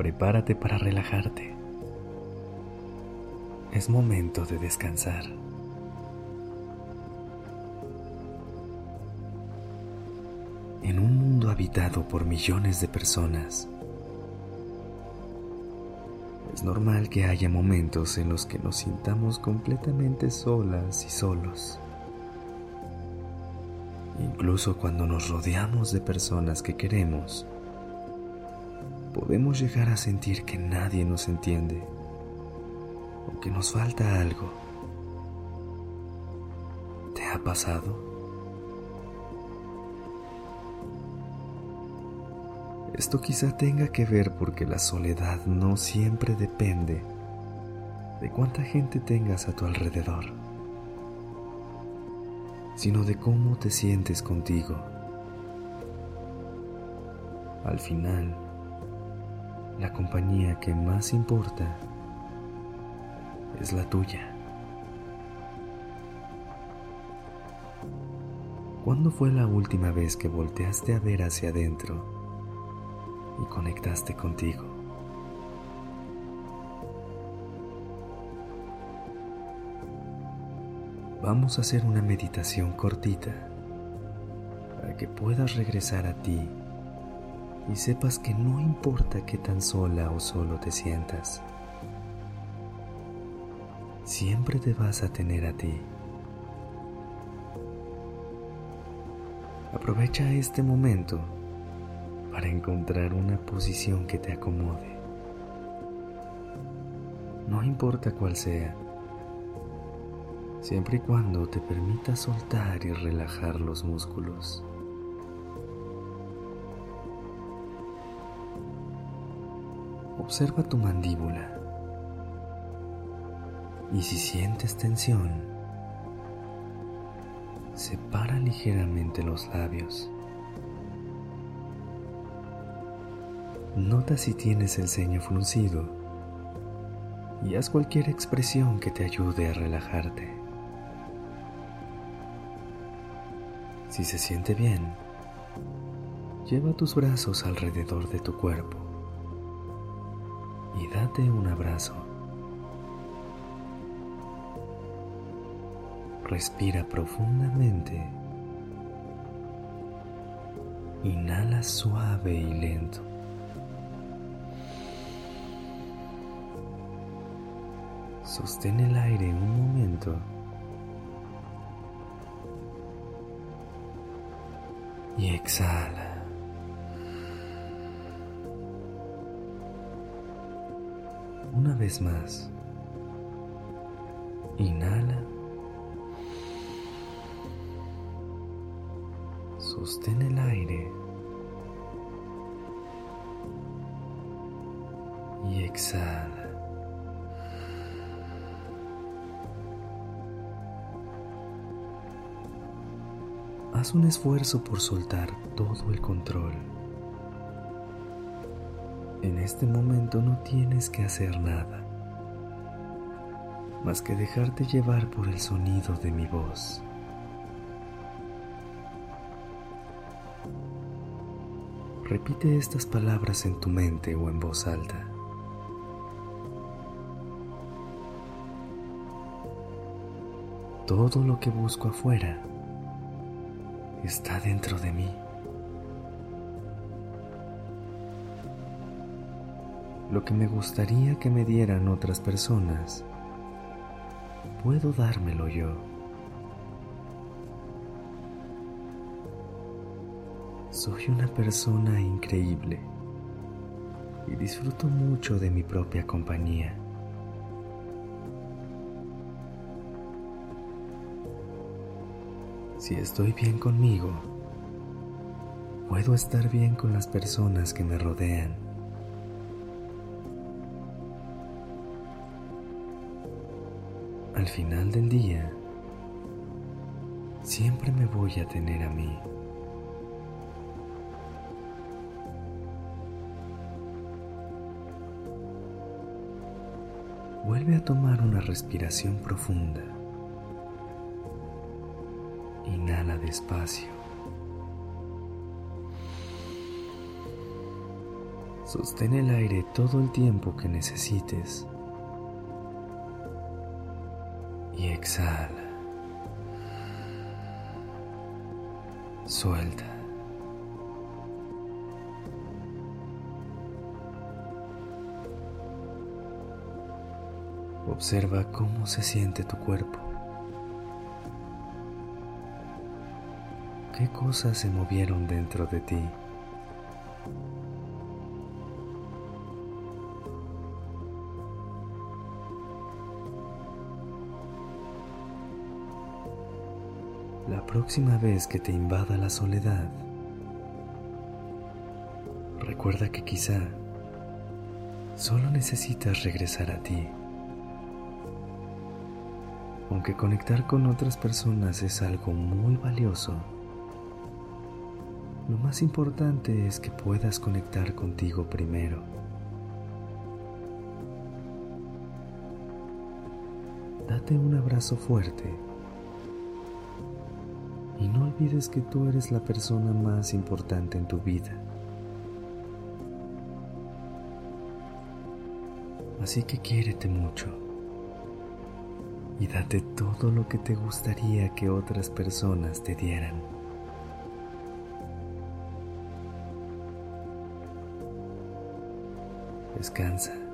Prepárate para relajarte. Es momento de descansar. En un mundo habitado por millones de personas, es normal que haya momentos en los que nos sintamos completamente solas y solos. Incluso cuando nos rodeamos de personas que queremos, podemos llegar a sentir que nadie nos entiende o que nos falta algo. ¿Te ha pasado? Esto quizá tenga que ver porque la soledad no siempre depende de cuánta gente tengas a tu alrededor, sino de cómo te sientes contigo. Al final, la compañía que más importa es la tuya. ¿Cuándo fue la última vez que volteaste a ver hacia adentro y conectaste contigo? Vamos a hacer una meditación cortita para que puedas regresar a ti y sepas que no importa qué tan sola o solo te sientas, siempre te vas a tener a ti. Aprovecha este momento para encontrar una posición que te acomode. No importa cuál sea, siempre y cuando te permita soltar y relajar los músculos. Observa tu mandíbula y si sientes tensión, separa ligeramente los labios. Nota si tienes el ceño fruncido y haz cualquier expresión que te ayude a relajarte. Si se siente bien, lleva tus brazos alrededor de tu cuerpo date un abrazo. Respira profundamente. Inhala suave y lento. Sostén el aire un momento. Y exhala. Una vez más. Inhala. Sostén el aire. Y exhala. Haz un esfuerzo por soltar todo el control. En este momento no tienes que hacer nada, más que dejarte llevar por el sonido de mi voz. Repite estas palabras en tu mente o en voz alta. Todo lo que busco afuera está dentro de mí. Lo que me gustaría que me dieran otras personas, puedo dármelo yo. Soy una persona increíble y disfruto mucho de mi propia compañía. Si estoy bien conmigo, puedo estar bien con las personas que me rodean. Al final del día, siempre me voy a tener a mí. Vuelve a tomar una respiración profunda. Inhala despacio. Sostén el aire todo el tiempo que necesites. Y exhala. Suelta. Observa cómo se siente tu cuerpo. ¿Qué cosas se movieron dentro de ti? Próxima vez que te invada la soledad, recuerda que quizá solo necesitas regresar a ti. Aunque conectar con otras personas es algo muy valioso, lo más importante es que puedas conectar contigo primero. Date un abrazo fuerte y no olvides que tú eres la persona más importante en tu vida. Así que quiérete mucho y date todo lo que te gustaría que otras personas te dieran. Descansa.